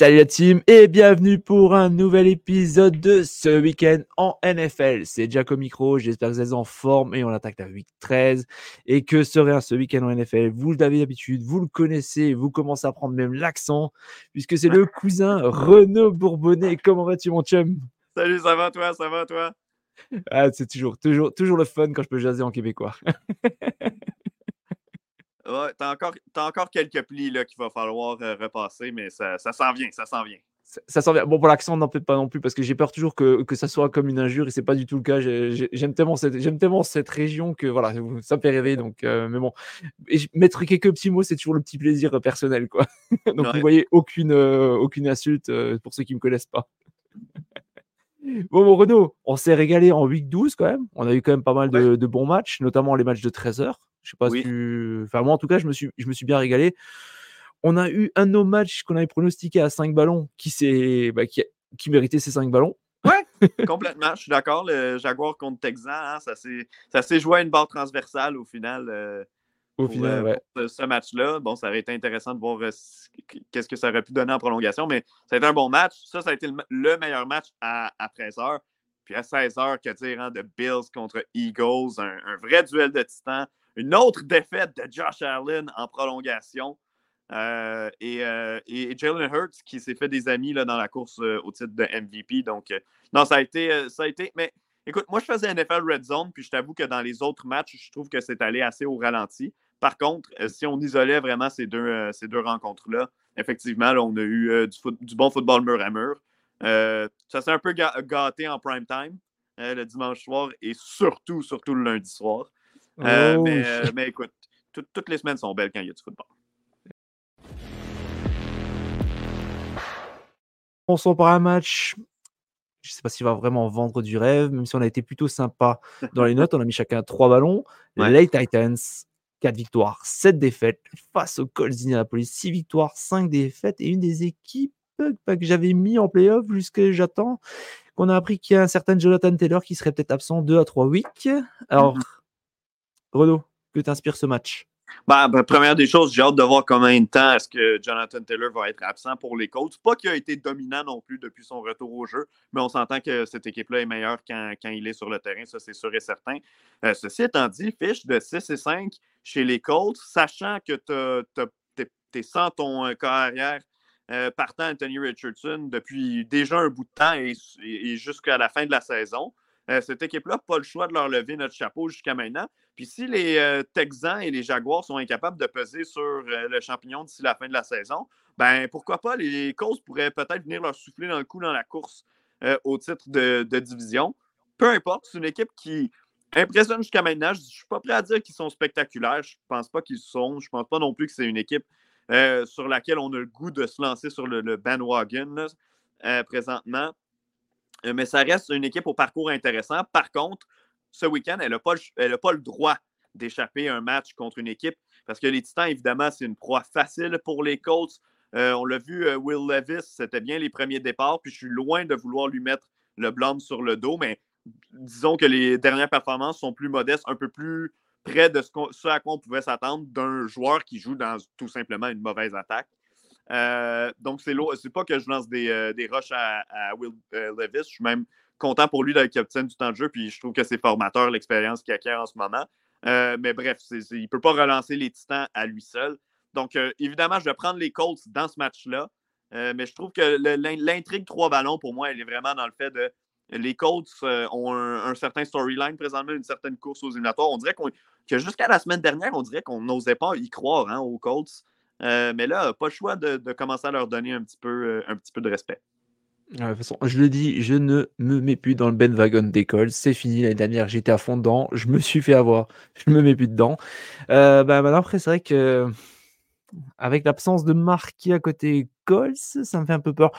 Salut la team et bienvenue pour un nouvel épisode de ce week-end en NFL. C'est Jack au micro, j'espère que vous êtes en forme et on attaque la week 13. Et que serait ce week-end en NFL Vous l'avez d'habitude, vous le connaissez, vous commencez à prendre même l'accent puisque c'est le cousin Renaud Bourbonnais. Comment vas-tu mon chum? Salut, ça va toi, ça va toi? Ah, C'est toujours, toujours, toujours le fun quand je peux jaser en québécois. Ouais, t'as encore, as encore quelques plis qu'il va falloir euh, repasser, mais ça, ça s'en vient, ça s'en vient. Ça, s'en vient. Bon, pour l'accent, n'en peut pas non plus, parce que j'ai peur toujours que, que, ça soit comme une injure, et c'est pas du tout le cas. J'aime tellement, cette, tellement cette région que voilà, ça me fait rêver. Donc, euh, mais bon, mettre quelques petits mots, c'est toujours le petit plaisir personnel, quoi. donc, vous voyez aucune, euh, aucune insulte pour ceux qui me connaissent pas. Bon, bon, Renaud, on s'est régalé en week 12 quand même. On a eu quand même pas mal de, de bons matchs, notamment les matchs de 13 heures. Je sais pas si tu... Enfin, moi, en tout cas, je me suis, je me suis bien régalé. On a eu un de nos matchs qu'on avait pronostiqué à 5 ballons qui, bah, qui, qui méritait ces 5 ballons. Ouais, complètement. Je suis d'accord. Le Jaguar contre Texan, hein, ça s'est joué à une barre transversale au final. Euh, au final, euh, ce, match-là. Bon, ça aurait été intéressant de voir euh, qu'est-ce que ça aurait pu donner en prolongation, mais ça a été un bon match. Ça, ça a été le, meilleur match à, à 13 h Puis à 16 h que dire hein, de Bills contre Eagles, un, un, vrai duel de titans. Une autre défaite de Josh Allen en prolongation. Euh, euh, et, Jalen Hurts qui s'est fait des amis là, dans la course euh, au titre de MVP. Donc, non, ça a été. ça a été mais écoute, moi, je faisais NFL Red Zone, puis je t'avoue que dans les autres matchs, je trouve que c'est allé assez au ralenti. Par contre, si on isolait vraiment ces deux, ces deux rencontres-là, effectivement, on a eu du, bon football mur à mur. ça s'est un peu gâté en prime time le dimanche soir et surtout, surtout le lundi soir. Euh, oh, euh, mais, écoute, toutes les semaines sont belles quand il y a du football. On s'en par un match. Je ne sais pas s'il va vraiment vendre du rêve, même si on a été plutôt sympa dans les notes. On a mis chacun trois ballons. Les Titans, 4 victoires, 7 défaites face aux Colts d'Indianapolis. 6 victoires, 5 défaites et une des équipes que j'avais mis en playoff jusqu'à j'attends qu'on a appris qu'il y a un certain Jonathan Taylor qui serait peut-être absent 2 à 3 weeks. Alors, mm-hmm. Renaud, que t'inspire ce match? Ben, ben, première des choses, j'ai hâte de voir combien de temps est-ce que Jonathan Taylor va être absent pour les Colts. Pas qu'il a été dominant non plus depuis son retour au jeu, mais on s'entend que cette équipe-là est meilleure quand, il est sur le terrain, ça c'est sûr et certain. Euh, ceci étant dit, fiche de 6 et 5 chez les Colts, sachant que tu es sans ton euh, carrière euh, partant Anthony Richardson depuis déjà un bout de temps et jusqu'à la fin de la saison. Euh, cette équipe-là n'a pas le choix de leur lever notre chapeau jusqu'à maintenant. Puis si les euh, Texans et les Jaguars sont incapables de peser sur euh, le champignon d'ici la fin de la saison, ben pourquoi pas, les causes pourraient peut-être venir leur souffler dans coup dans la course au titre de, division. Peu importe, c'est une équipe qui impressionne jusqu'à maintenant. Je ne suis pas prêt à dire qu'ils sont spectaculaires. Je ne pense pas qu'ils sont. Je ne pense pas non plus que c'est une équipe sur laquelle on a le goût de se lancer sur le, bandwagon présentement. Euh, mais ça reste une équipe au parcours intéressant. Par contre, ce week-end, elle n'a pas, le droit d'échapper un match contre une équipe parce que les Titans, évidemment, c'est une proie facile pour les Colts. Euh, on l'a vu, euh, Will Levis, c'était bien les premiers départs, puis je suis loin de vouloir lui mettre le blâme sur le dos, mais disons que les dernières performances sont plus modestes, un peu plus près de ce à quoi on pouvait s'attendre d'un joueur qui joue dans tout simplement une mauvaise attaque. Euh, donc, c'est c'est pas que je lance des, euh, des rushs à, Will euh, Levis. Je suis même content pour lui d'être capitaine du temps de jeu, puis je trouve que c'est formateur l'expérience qu'il acquiert en ce moment. mais bref, il ne peut pas relancer les Titans à lui seul. Donc, évidemment, je vais prendre les Colts dans ce match-là. mais je trouve que l'intrigue trois ballons, pour moi, elle est vraiment dans le fait de les Colts ont un, certain storyline présentement, une certaine course aux éliminatoires. On dirait que jusqu'à la semaine dernière, on dirait qu'on n'osait pas y croire hein, aux Colts. Mais là, pas le choix de, commencer à leur donner un petit peu, un petit peu de respect. de toute façon, je le dis, je ne me mets plus dans le Ben Wagon d'école. C'est fini l'année dernière, j'étais à fond dedans. Je me suis fait avoir. Je me mets plus dedans. bah, maintenant, après, c'est vrai que avec l'absence de Marquis à côté Colts, ça me fait un peu peur.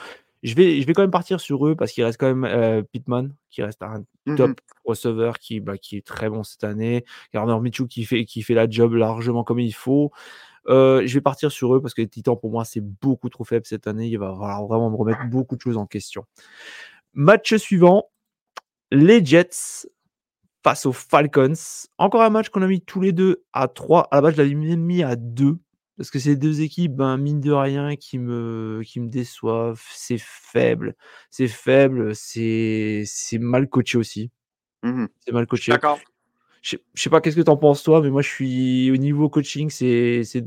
Je vais, je vais quand même partir sur eux parce qu'il reste quand même euh, Pittman, qui reste un mmh top receveur qui, bah, qui est très bon cette année. Gardner Michou qui fait, qui fait la job largement comme il faut. Euh, je vais partir sur eux parce que les Titans, pour moi, c'est beaucoup trop faible cette année. Il va falloir vraiment me remettre beaucoup de choses en question. Match suivant, les Jets face aux Falcons. Encore un match qu'on a mis tous les deux à 3. À la base, je l'avais mis à 2 parce que c'est deux équipes, ben, mine de rien, qui me, qui me déçoivent. C'est faible. C'est faible. C'est, c'est mal coaché aussi. Mmh c'est mal coaché. D'accord. Je, sais pas qu'est-ce que tu en penses toi, mais moi je suis au niveau coaching, c'est, c'est...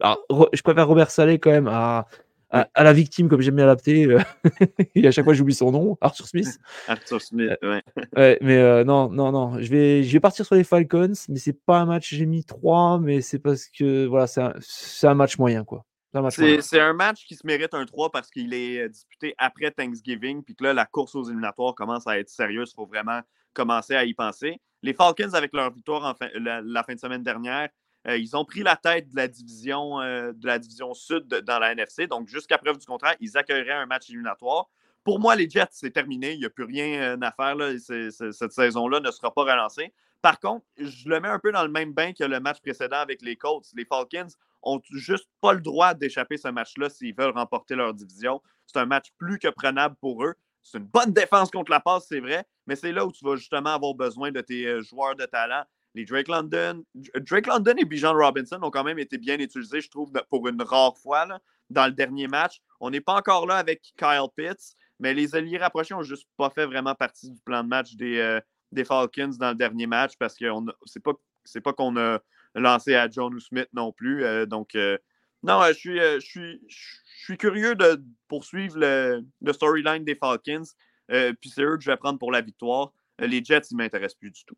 je préfère Robert Salé quand même à, à, la victime, comme j'aime bien l'adapter. Euh, et à chaque fois, j'oublie son nom, Arthur Smith. Arthur Smith, ouais. ouais mais euh, non, non, non. Je vais, je vais partir sur les Falcons, mais c'est pas un match. J'ai mis 3, mais c'est parce que voilà, c'est un, un, match moyen, quoi. C'est un, match qui se mérite un 3 parce qu'il est euh, disputé après Thanksgiving, puis que là, la course aux éliminatoires commence à être sérieuse. Il faut vraiment commencer à y penser. Les Falcons, avec leur victoire en fin, la fin de semaine dernière, euh, ils ont pris la tête de la division, euh, de la division sud dans la NFC. Donc, jusqu'à preuve du contraire, ils accueilleraient un match éliminatoire. Pour moi, les Jets, c'est terminé. Il n'y a plus rien euh, à faire. cette saison-là ne sera pas relancée. Par contre, je le mets un peu dans le même bain que le match précédent avec les Colts. Les Falcons ont juste pas le droit d'échapper ce match-là s'ils veulent remporter leur division. C'est un match plus que prenable pour eux. C'est une bonne défense contre la passe, c'est vrai, mais c'est là où tu vas justement avoir besoin de tes joueurs de talent les Drake London, Drake London et Bijan Robinson ont quand même été bien utilisés, je trouve, pour une rare fois dans le dernier match. On n'est pas encore là avec Kyle Pitts, mais les alliés rapprochés n'ont juste pas fait vraiment partie du plan de match des, euh, Falcons dans le dernier match parce que c'est pas, pas qu'on a lancé à John Smith non plus. Euh, donc, euh, non, je suis, je, suis, je suis curieux de poursuivre le, le storyline des Falcons. puis c'est eux que je vais prendre pour la victoire. les Jets, ils ne m'intéressent plus du tout.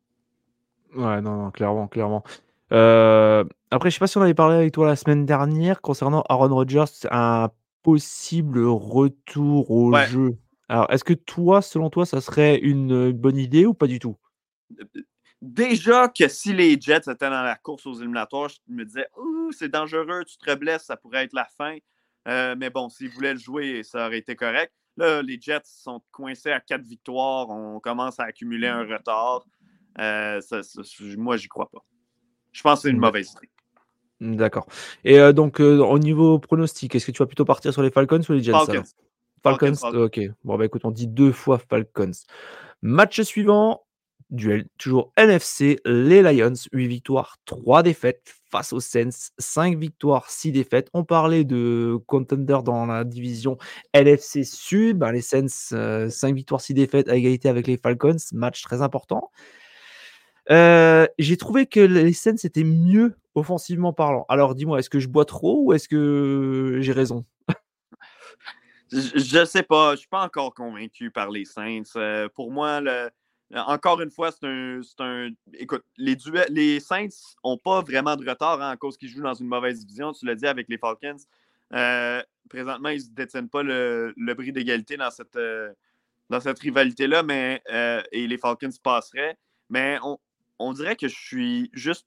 Ouais, non, non, clairement, clairement. Euh, après, je sais pas si on avait parlé avec toi la semaine dernière concernant Aaron Rodgers, un possible retour au jeu. Alors, est-ce que toi, selon toi, ça serait une bonne idée ou pas du tout? Déjà que si les Jets étaient dans la course aux éliminatoires, je me disais: c'est dangereux, tu te blesses, ça pourrait être la fin». Euh, mais bon, s'ils voulaient le jouer, ça aurait été correct. Là, les Jets sont coincés à quatre victoires, on commence à accumuler un retard. Euh, moi, j'y crois pas. Je pense que c'est une mauvaise idée. D'accord. Et euh, donc, euh, au niveau pronostic, est-ce que tu vas plutôt partir sur les Falcons ou les Jets Falcons. Falcons, ok. Bon, bah écoute, on dit deux fois Falcons. Match suivant, duel toujours NFC, les Lions, 8 victoires, 3 défaites face aux Saints, 5 victoires, 6 défaites. On parlait de contender dans la division LFC Sud, ben, les Saints, 5 victoires, 6 défaites à égalité avec les Falcons, match très important. Euh, j'ai trouvé que les scènes c'était mieux offensivement parlant. Alors dis-moi, est-ce que je bois trop ou est-ce que j'ai raison? je, ne sais pas, je suis pas encore convaincu par les Saints. Euh, pour moi, encore une fois, c'est un, Écoute, les, les Saints n'ont pas vraiment de retard hein, à cause qu'ils jouent dans une mauvaise division. Tu l'as dit avec les Falcons. Euh, présentement, ils ne détiennent pas le, bris d'égalité dans cette, dans cette rivalité-là, mais et les Falcons passeraient. Mais on, on dirait que je suis juste.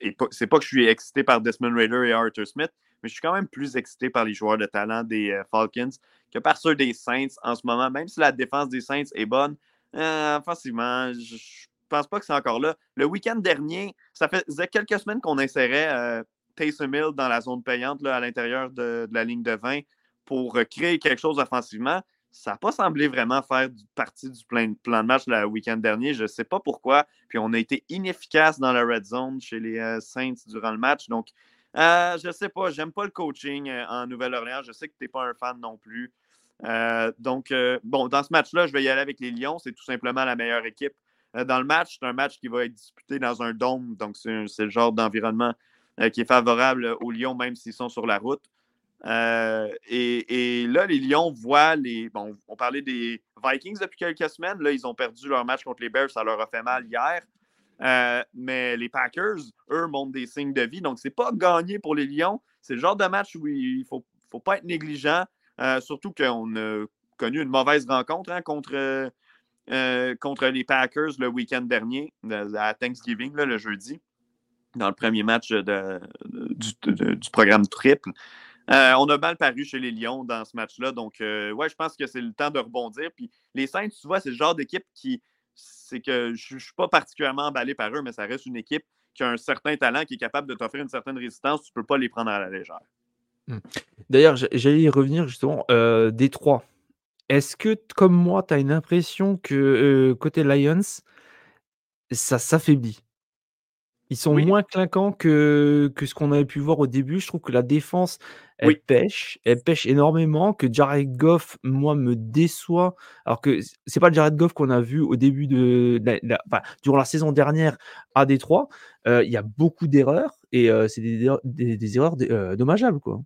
Et c'est pas que je suis excité par Desmond Raider et Arthur Smith, mais je suis quand même plus excité par les joueurs de talent des euh, Falcons que par ceux des Saints en ce moment. Même si la défense des Saints est bonne, euh, offensivement, je, pense pas que c'est encore là. Le week-end dernier, ça faisait quelques semaines qu'on insérait euh, Taysom dans la zone payante à l'intérieur de, la ligne de 20 pour euh, créer quelque chose offensivement ça n'a pas semblé vraiment faire partie du plan, de match le week-end dernier. Je ne sais pas pourquoi. Puis on a été inefficace dans la red zone chez les euh, Saints durant le match. Donc, euh, je ne sais pas. J'aime pas le coaching en Nouvelle-Orléans. Je sais que tu n'es pas un fan non plus. Donc, bon, dans ce match-là, je vais y aller avec les Lions. C'est tout simplement la meilleure équipe. dans le match, c'est un match qui va être disputé dans un dôme. Donc, c'est le genre d'environnement qui est favorable aux Lions, même s'ils sont sur la route. et, là, les Lions voient les. Bon, on parlait des Vikings depuis quelques semaines. Là, ils ont perdu leur match contre les Bears. Ça leur a fait mal hier. mais les Packers, eux, montrent des signes de vie. Donc, c'est pas gagné pour les Lions. C'est le genre de match où il faut, faut, pas être négligent. Surtout qu'on a connu une mauvaise rencontre hein, contre, contre les Packers le week-end dernier, à Thanksgiving, le jeudi dans le premier match du, programme triple. Euh, on a mal paru chez les Lions dans ce match-là. Donc, euh, ouais, je pense que c'est le temps de rebondir. Puis les Saints, tu vois, c'est le genre d'équipe qui. C'est que je ne suis pas particulièrement emballé par eux, mais ça reste une équipe qui a un certain talent, qui est capable de t'offrir une certaine résistance. Tu ne peux pas les prendre à la légère. Hmm. D'ailleurs, j'allais y revenir justement. Euh, Détroit, est-ce que, comme moi, tu as une impression que euh, côté Lions, ça s'affaiblit? Ils sont moins clinquants que que ce qu'on avait pu voir au début. Je trouve que la défense, elle pêche, elle pêche énormément, que Jared Goff, moi, me déçoit. Alors que c'est pas le Jared Goff qu'on a vu au début de la durant la saison dernière à Détroit. il y a beaucoup d'erreurs et c'est des erreurs dommageables, quoi.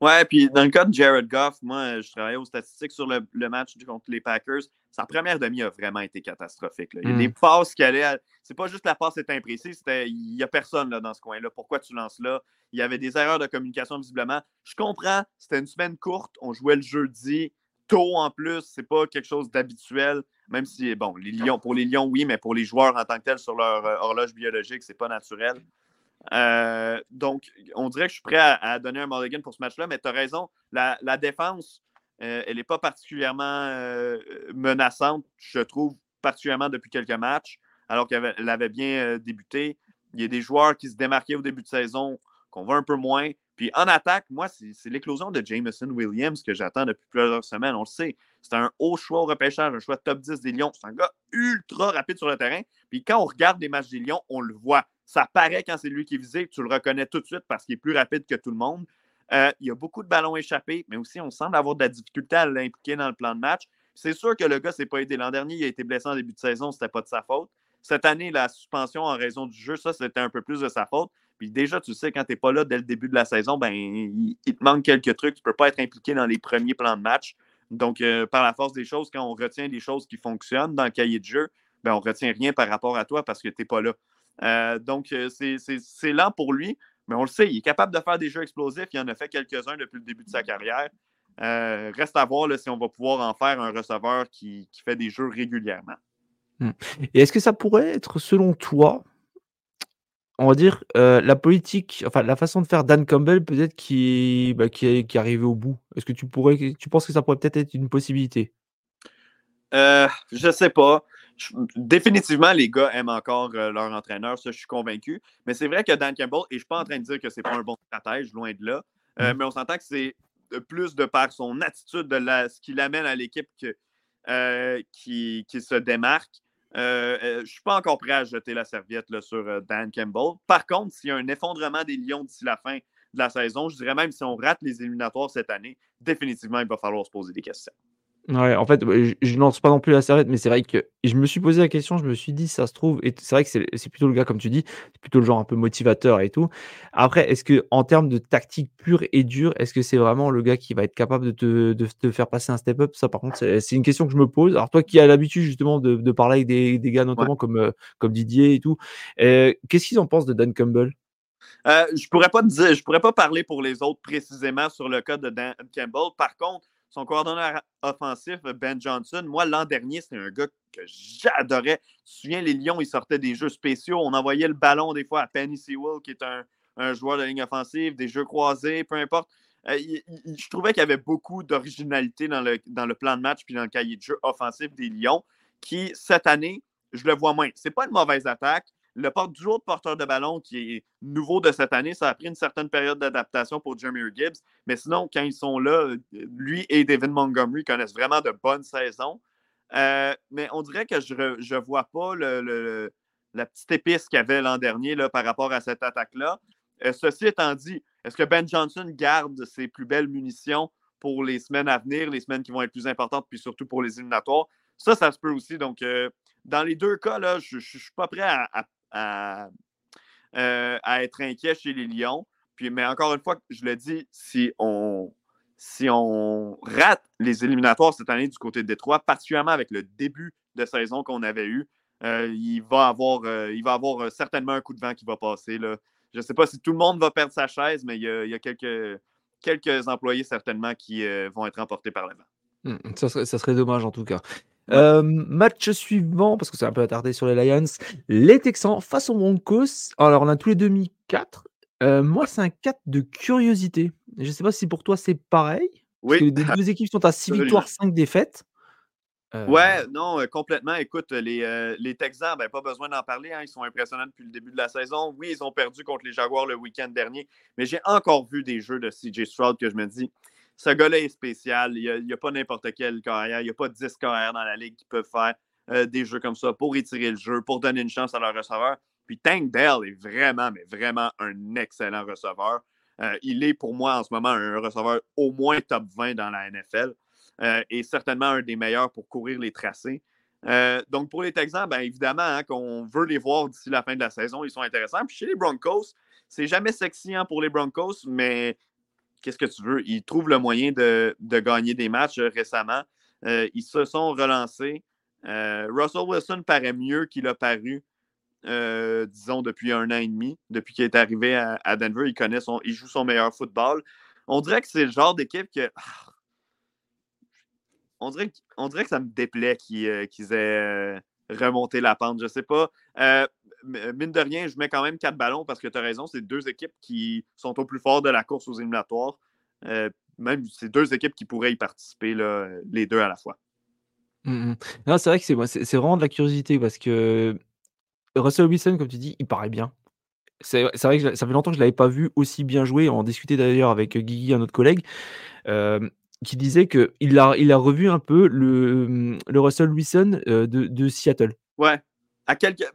Ouais, puis dans le cas de Jared Goff, moi, je travaillais aux statistiques sur le, match contre les Packers. Sa première demi a vraiment été catastrophique. Il y a des hmm. passes qui allaient. C'est pas juste la passe est imprécise, il n'y a personne là, dans ce coin-là. Pourquoi tu lances là? Il y avait des erreurs de communication visiblement. Je comprends, c'était une semaine courte, on jouait le jeudi, tôt en plus, c'est pas quelque chose d'habituel. Même si, bon, les Lions, pour les Lions, oui, mais pour les joueurs en tant que tels sur leur euh, horloge biologique, c'est pas naturel. Euh, donc, on dirait que je suis prêt à, donner un mulligan pour ce match-là, mais tu as raison. La, défense, euh, elle n'est pas particulièrement euh, menaçante, je trouve, particulièrement depuis quelques matchs, alors qu'elle avait bien débuté. Il y a des joueurs qui se démarquaient au début de saison, qu'on voit un peu moins. Puis en attaque, moi, c'est l'éclosion de Jameson Williams que j'attends depuis plusieurs semaines. On le sait. C'est un haut choix au repêchage, un choix top 10 des Lions. C'est un gars ultra rapide sur le terrain. Puis quand on regarde les matchs des Lions, on le voit. Ça paraît quand c'est lui qui est visé, tu le reconnais tout de suite parce qu'il est plus rapide que tout le monde. Euh, il y a beaucoup de ballons échappés, mais aussi on semble avoir de la difficulté à l'impliquer dans le plan de match. C'est sûr que le gars s'est pas aidé. L'an dernier, il a été blessé en début de saison, ce n'était pas de sa faute. Cette année, la suspension en raison du jeu, ça, c'était un peu plus de sa faute. Puis déjà, tu sais, quand tu n'es pas là dès le début de la saison, ben, il, te manque quelques trucs. Tu ne peux pas être impliqué dans les premiers plans de match. Donc, euh, par la force des choses, quand on retient des choses qui fonctionnent dans le cahier de jeu, ben, on ne retient rien par rapport à toi parce que tu n'es pas là. Euh, donc, euh, c'est lent pour lui, mais on le sait, il est capable de faire des jeux explosifs. Il en a fait quelques-uns depuis le début de sa carrière. Reste à voir si on va pouvoir en faire un receveur qui, fait des jeux régulièrement. Hmm. Et est-ce que ça pourrait être, selon toi, on va dire, la politique, enfin la façon de faire Dan Campbell, peut-être qui, bah, qui, est, qui est arrivé au bout Est-ce que tu pourrais, tu penses que ça pourrait peut-être être une possibilité? Euh, Je sais pas définitivement, les gars aiment encore euh, leur entraîneur, ça, je suis convaincu. Mais c'est vrai que Dan Campbell, et je ne suis pas en train de dire que c'est pas un bon stratège, loin de là, euh, mm. mais on s'entend que c'est plus de par son attitude, de ce qu'il amène à l'équipe euh, qui, se démarque. Je ne suis pas encore prêt à jeter la serviette sur Dan Campbell. Par contre, s'il y a un effondrement des Lions d'ici la fin de la saison, je dirais même si on rate les éliminatoires cette année, définitivement, il va falloir se poser des questions. Ouais, en fait, je ne lance pas non plus la serviette, mais c'est vrai que je me suis posé la question, je me suis dit: «Ça se trouve» et c'est vrai que c'est plutôt le gars comme tu dis, c'est plutôt le genre un peu motivateur et tout. Après, est-ce que en termes de tactique pure et dure, est-ce que c'est vraiment le gars qui va être capable de te de te faire passer un step up? Ça, par contre, c'est une question que je me pose. Alors toi qui as l'habitude justement de de parler avec des des gars notamment comme, euh, comme Didier et tout, qu'est-ce qu'ils en pensent de Dan Campbell? Euh, je pourrais pas dire je pourrais pas parler pour les autres précisément sur le cas de Dan Campbell. Par contre son coordonnateur offensif, Ben Johnson, moi, l'an dernier, c'était un gars que j'adorais. Tu te souviens, les Lions, ils sortaient des jeux spéciaux. On envoyait le ballon des fois à Penny Sewell, qui est un, joueur de ligne offensive, des jeux croisés, peu importe. Euh, je trouvais qu'il y avait beaucoup d'originalité dans le, plan de match puis dans le cahier de jeu offensif des Lions, qui, cette année, je le vois moins. C'est pas une mauvaise attaque, le porte du autre porteur de ballon qui est nouveau de cette année, ça a pris une certaine période d'adaptation pour Jeremy Gibbs. Mais sinon, quand ils sont là, lui et David Montgomery connaissent vraiment de bonnes saisons. Euh, mais on dirait que je ne vois pas le, la petite épice qu'il y avait l'an dernier là, par rapport à cette attaque-là. Euh, ceci étant dit, est-ce que Ben Johnson garde ses plus belles munitions pour les semaines à venir, les semaines qui vont être plus importantes, puis surtout pour les éliminatoires? Ça, ça se peut aussi. Donc, euh, dans les deux cas, je ne suis pas prêt à, euh, à, être inquiet chez les Lions. Puis, mais encore une fois, je le dis, si on, si on rate les éliminatoires cette année du côté de Détroit, particulièrement avec le début de saison qu'on avait eu, euh, il va avoir, euh, il va avoir certainement un coup de vent qui va passer. Là. Je ne sais pas si tout le monde va perdre sa chaise, mais il y a, quelques, quelques employés certainement qui vont être emportés par le vent. Mmh, ça, serait, dommage en tout cas. Match suivant, parce que c'est un peu attardé sur les Lions. Les Texans face aux Broncos. Alors, on a tous les demi 4. moi, c'est un 4 de curiosité. Je ne sais pas si pour toi c'est pareil. Oui. Parce que les deux équipes sont à 6 victoires, 5 défaites. Euh, ouais, non, euh, complètement. Écoute, les, euh, les Texans, ben, pas besoin d'en parler. Hein, ils sont impressionnants depuis le début de la saison. Oui, ils ont perdu contre les Jaguars le week-end dernier, mais j'ai encore vu des jeux de CJ Stroud que je me dis, ce gars-là est spécial. Il n'y a, pas n'importe quelle carrière. Il n'y a pas 10 carrières dans la ligue qui peuvent faire des jeux comme ça pour étirer le jeu, pour donner une chance à leur receveur. Puis Tank Dell est vraiment, mais vraiment un excellent receveur. il est pour moi en ce moment un receveur au moins top 20 dans la NFL. Euh, et certainement un des meilleurs pour courir les tracés. Euh, donc, pour les Texans, bien évidemment, hein, qu'on veut les voir d'ici la fin de la saison, ils sont intéressants. Puis chez les Broncos, c'est jamais sexy hein, pour les Broncos, mais qu'est-ce que tu veux? Ils trouvent le moyen de, gagner des matchs euh, récemment. ils se sont relancés. Russell Wilson paraît mieux qu'il a paru, disons, depuis un an et demi, depuis qu'il est arrivé à, Denver. Il, connaît son, il joue son meilleur football. On dirait que c'est le genre d'équipe que. Ah, on dirait, on dirait que ça me déplaît qu'ils euh, aient euh, remonté la pente. Je ne sais pas. Euh, mine de rien, je mets quand même quatre ballons parce que tu as raison, c'est deux équipes qui sont au plus fort de la course aux éliminatoires. même c'est deux équipes qui pourraient y participer, les deux à la fois. Mmh non, c'est vrai que c'est, c'est vraiment de la curiosité parce que Russell Wilson, comme tu dis, il paraît bien. C'est, vrai que ça fait longtemps que je ne l'avais pas vu aussi bien jouer. On en discutait d'ailleurs avec Guigui, un autre collègue qui disait qu'il a, il a revu un peu le, le Russell Wilson de, de, Seattle. Ouais. À quelques.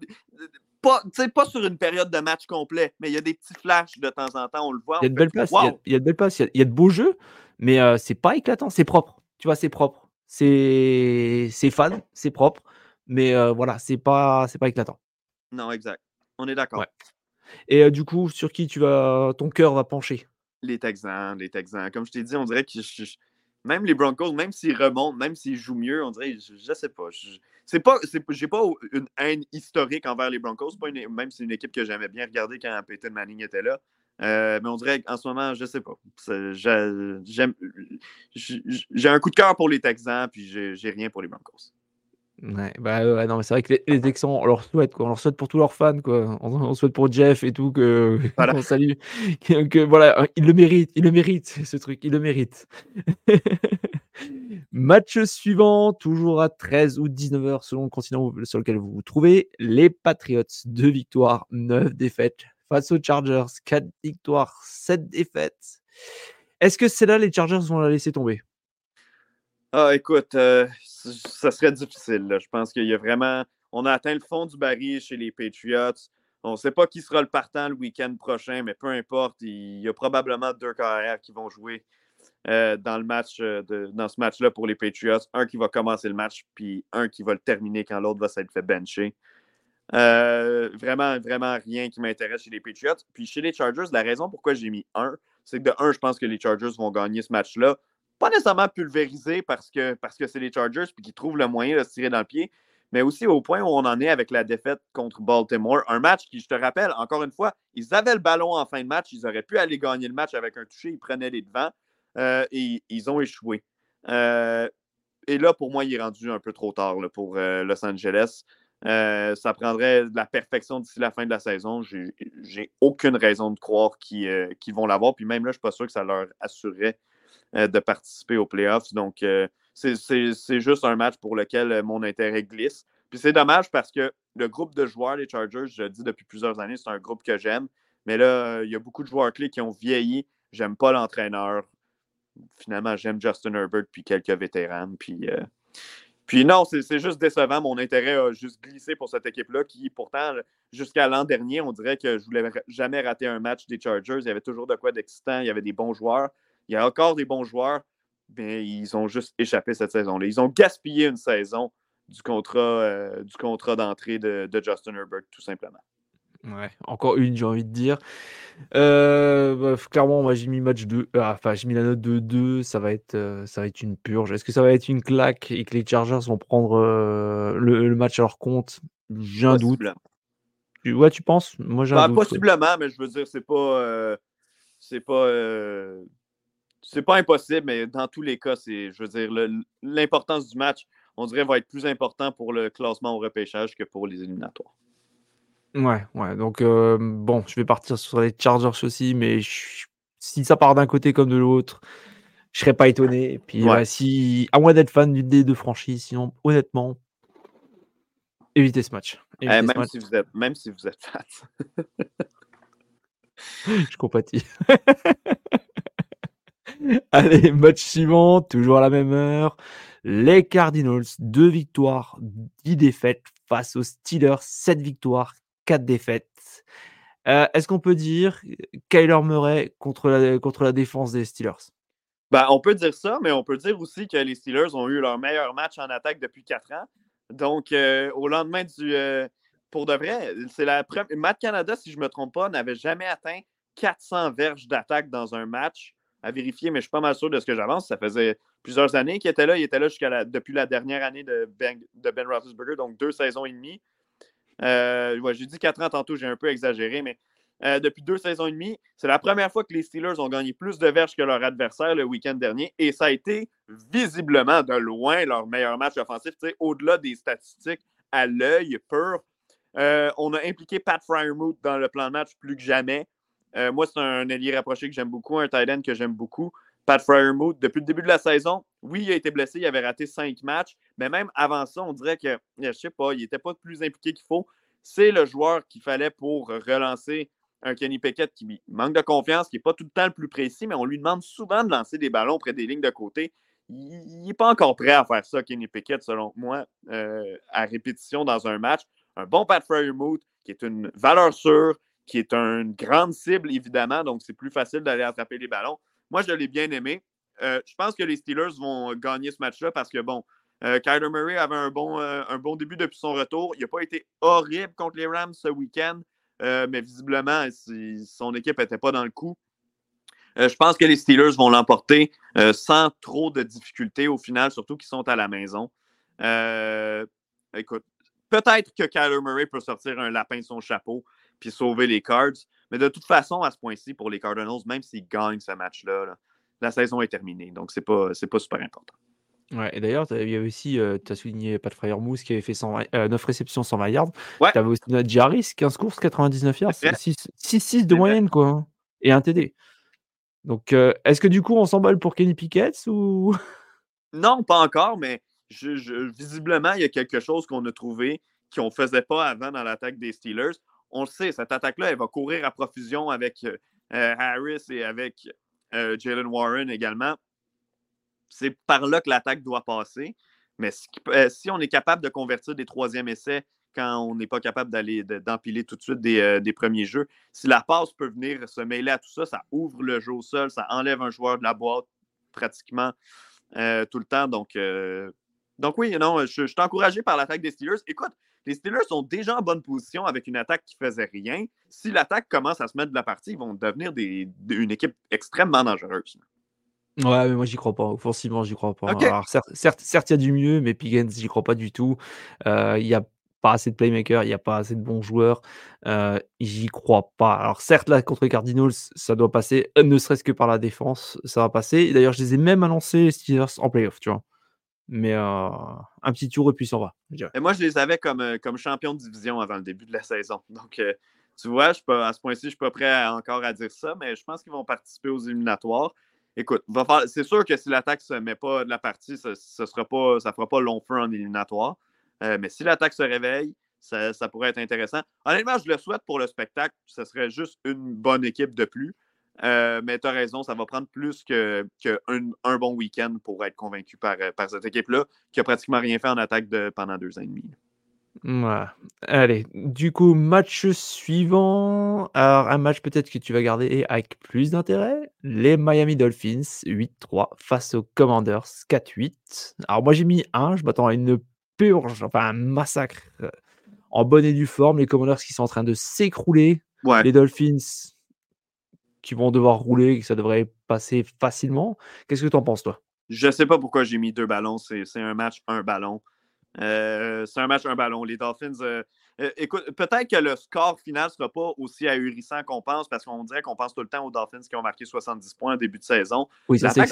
Pas, pas sur une période de match complet, mais il y a des petits flashs de temps en temps, on le voit. Il y a de belles places, il, y a, de belles il y a, de beaux jeux, mais c'est pas éclatant, c'est propre. Tu vois, c'est propre. C'est fan, c'est propre, mais voilà, c'est pas, pas éclatant. Non, exact. On est d'accord. Et du coup, sur qui tu vas, ton cœur va pencher? Les Texans, les Texans. Comme je t'ai dit, on dirait que même les Broncos, même s'ils remontent, même s'ils jouent mieux, on dirait, je, sais pas. C'est pas, j'ai pas une haine historique envers les Broncos, même si c'est une équipe que j'aimais bien regarder quand Peyton Manning était là. Euh, mais on dirait qu'en ce moment, je sais pas. J'ai un coup de cœur pour les Texans, puis j'ai rien pour les Broncos. Ouais, bah, non, mais c'est vrai que les, les Texans, on leur souhaite, quoi. On leur souhaite pour tous leurs fans, quoi. On, souhaite pour Jeff et tout que qu'on salue, que, voilà, il le mérite, il le mérite, ce truc, il le mérite. Match suivant, toujours à 13 ou 19h selon le continent sur lequel vous vous trouvez. Les Patriots, 2 victoires, 9 défaites face aux Chargers, 4 victoires, 7 défaites. Est-ce que c'est là les Chargers vont la laisser tomber? Ah, écoute, euh, ça serait difficile. Je pense qu'il y a vraiment. On a atteint le fond du baril chez les Patriots. On ne sait pas qui sera le partant le week-end prochain, mais peu importe, il y a probablement deux carrières qui vont jouer euh, dans, le match euh, dans ce match-là pour les Patriots. Un qui va commencer le match, puis un qui va le terminer quand l'autre va s'être fait bencher. vraiment, vraiment rien qui m'intéresse chez les Patriots. Puis chez les Chargers, la raison pourquoi j'ai mis un, c'est que de un, je pense que les Chargers vont gagner ce match-là pas nécessairement pulvérisé parce que parce que c'est les Chargers puis qu'ils trouvent le moyen de se tirer dans le pied, mais aussi au point où on en est avec la défaite contre Baltimore. Un match qui, je te rappelle, encore une fois, ils avaient le ballon en fin de match, ils auraient pu aller gagner le match avec un toucher, ils prenaient les devants euh, et ils ont échoué. Euh, et là, pour moi, il est rendu un peu trop tard pour euh, Los Angeles. ça prendrait de la perfection d'ici la fin de la saison. J'ai aucune raison de croire qu'ils vont l'avoir. Puis même là, je ne suis pas sûr que ça leur assurerait de participer aux playoffs. Donc, euh, c'est juste un match pour lequel euh, mon intérêt glisse. Puis c'est dommage parce que le groupe de joueurs des Chargers, je le dis depuis plusieurs années, c'est un groupe que j'aime. Mais là, il y a beaucoup de joueurs clés qui ont vieilli. J'aime pas l'entraîneur. Finalement, j'aime Justin Herbert puis quelques vétérans. Puis, puis non, c'est juste décevant. Mon intérêt a juste glissé pour cette équipe-là qui, pourtant, jusqu'à l'an dernier, on dirait que je voulais jamais rater un match des Chargers. Il y avait toujours de quoi d'excitant. Il y avait des bons joueurs. Il y a encore des bons joueurs, mais ils ont juste échappé cette saison-là. Ils ont gaspillé une saison du contrat, euh, du contrat d'entrée de, Justin Herbert, tout simplement. Ouais, encore une, j'ai envie de dire. Heu, bah, clairement, moi, j'ai mis match 2, ah, enfin, j'ai mis la note de 2, ça va être, ça va être une purge. Est-ce que ça va être une claque et que les Chargers vont prendre, le le match à leur compte? J'ai un doute. Tu ouais, tu penses? Moi, j'ai un Bah, doute, ouais. possiblement, mais je veux dire, c'est pas, c'est pas, c'est pas impossible, mais dans tous les cas, c'est je veux dire, l'importance du match, on dirait, va être plus important pour le classement au repêchage que pour les éliminatoires. Ouais, ouais, donc heu, bon, je vais partir sur les Chargers aussi, mais si ça part d'un côté comme de l'autre, je serais pas étonné et puis, Ouais. ouais, si à moins d'être fan d'une des 2 franchises, sinon honnêtement évitez ce match, Eh, ce même match. si vous êtes même si vous êtes fan. Je compatis. Allez, match suivant, toujours à la même heure. Les Cardinals, 2 victoires, 10 défaites face aux Steelers, 7 victoires, 4 défaites. Heu, est-ce qu'on peut dire, Kyler Murray contre la défense des Steelers? Ben, on peut dire ça, mais on peut dire aussi que les Steelers ont eu leur meilleur match en attaque depuis 4 ans. Donc, heu, au lendemain du, heu pour de vrai, c'est la prem Matt Canada, si je me trompe pas, n'avait jamais atteint 400 verges d'attaque dans un match. À vérifier, mais je suis pas mal sûr de ce que j'avance. Ça faisait plusieurs années qu'il était là. Il était là jusqu'à depuis la dernière année de Ben de Ben donc 2 saisons et demie. Ouais, j'ai dit 4 ans tantôt, j'ai un peu exagéré, mais heu, depuis 2 saisons et demie, c'est la première fois que les Steelers ont gagné plus de verges que leur adversaire le week-end dernier et ça a été visiblement de loin leur meilleur match offensif, au-delà des statistiques à l'œil pur. Heu, on a impliqué Pat Freiermuth dans le plan de match plus que jamais. Heu, moi, c'est un ailier rapproché que j'aime beaucoup, un tight end que j'aime beaucoup. Pat Freiermuth, depuis le début de la saison, oui, il a été blessé, il avait raté 5 matchs, mais même avant ça, on dirait que, je sais pas, il n'était pas plus impliqué qu'il faut. C'est le joueur qu'il fallait pour relancer un Kenny Pickett qui manque de confiance, qui n'est pas tout le temps le plus précis, mais on lui demande souvent de lancer des ballons près des lignes de côté. Il n'est pas encore prêt à faire ça, Kenny Pickett, selon moi, euh, à répétition dans un match. Un bon Pat Freiermuth, qui est une valeur sûre, qui est une grande cible, évidemment, donc c'est plus facile d'aller attraper les ballons. Moi, je l'ai bien aimé. Euh, je pense que les Steelers vont gagner ce match-là parce que, bon, euh, Kyler Murray avait un bon, euh, un bon début depuis son retour. Il n'a pas été horrible contre les Rams ce week-end, mais visiblement, si, son équipe n'était pas dans le coup. Je pense que les Steelers vont l'emporter sans trop de difficultés au final, surtout qu'ils sont à la maison. Écoute, peut-être que Kyler Murray peut sortir un lapin de son chapeau puis sauver les Cards, mais de toute façon, à ce point-ci, pour les Cardinals, même s'ils gagnent ce match-là, là, la saison est terminée. Donc, c'est pas, c'est pas super important. Ouais, et d'ailleurs, il y avait aussi, euh, tu as souligné Pat Freiermuth qui avait fait 120, euh, 9 réceptions, 120 yards. Ouais. Tu avais aussi Najee Harris, 15 courses, 99 yards, C'est vrai. 6-6 de moyenne, quoi. hein, Et un TD. Donc, euh, est-ce que du coup, on s'emballe pour Kenny Pickett ou? Non, pas encore, mais je- je- visiblement, il y a quelque chose qu'on a trouvé qu'on ne faisait pas avant dans l'attaque des Steelers. On le sait, cette attaque-là, elle va courir à profusion avec euh, euh, Harris et avec euh, Jalen Warren également. C'est par là que l'attaque doit passer. Mais si, on est capable de convertir des troisièmes essais quand on n'est pas capable d'aller de- d'empiler tout de suite des, premiers jeux, si la passe peut venir se mêler à tout ça, ça ouvre le jeu au sol, ça enlève un joueur de la boîte pratiquement tout le temps. Donc, donc oui, non, je, je suis encouragé par l'attaque des Steelers. Écoute, les Steelers sont déjà en bonne position avec une attaque qui faisait rien. Si l'attaque commence à se mettre de la partie, ils vont devenir des, une équipe extrêmement dangereuse. Ouais, mais moi, j'y crois pas. Offensivement, j'y crois pas. Alors, certes, certes, il y a du mieux, mais Pickens, j'y crois pas du tout. Euh, Il y a pas assez de playmakers, il y a pas assez de bons joueurs. Euh, j'y crois pas. Alors, certes, là, contre les Cardinals, ça doit passer, euh, ne serait-ce que par la défense, ça va passer. D'ailleurs, je les ai même annoncés, Steelers, en playoff, tu vois. Mais euh, un petit tour et puis ça va. Et moi, je les avais comme, comme champion de division avant le début de la saison. Donc, tu vois, à ce point-ci, je ne suis pas prêt à- encore à dire ça, mais je pense qu'ils vont participer aux éliminatoires. Écoute, c'est sûr que si l'attaque ne se met pas de la partie, ça ne fera pas, long feu en éliminatoire. Mais si l'attaque se réveille, ça pourrait être intéressant. Honnêtement, je le souhaite pour le spectacle. Ce serait juste une bonne équipe de plus. Euh, mais tu as raison, ça va prendre plus qu'un que un, bon week-end pour être convaincu par, euh, par cette équipe-là, qui a pratiquement rien fait en attaque de, pendant deux ans et demi. Ouais. Allez, du coup, match suivant. Alors, un match peut-être que tu vas garder avec plus d'intérêt. Les Miami Dolphins, 8-3 face aux Commanders, 4-8. Alors, moi, j'ai mis 1. Je m'attends à une purge, enfin un massacre. euh, en bonne et due forme. Les Commanders qui sont en train de s'écrouler. Les Dolphins qui vont devoir rouler, que ça devrait passer facilement. Qu'est-ce que tu en penses, toi? Je ne sais pas pourquoi j'ai mis deux ballons. C'est un match, un ballon. Euh, c'est un match, un ballon. Les Dolphins, euh, euh, écoute, peut-être que le score final ne sera pas aussi ahurissant qu'on pense, parce qu'on dirait qu'on pense tout le temps aux Dolphins qui ont marqué 70 points au début de saison. Oui, ça c'est.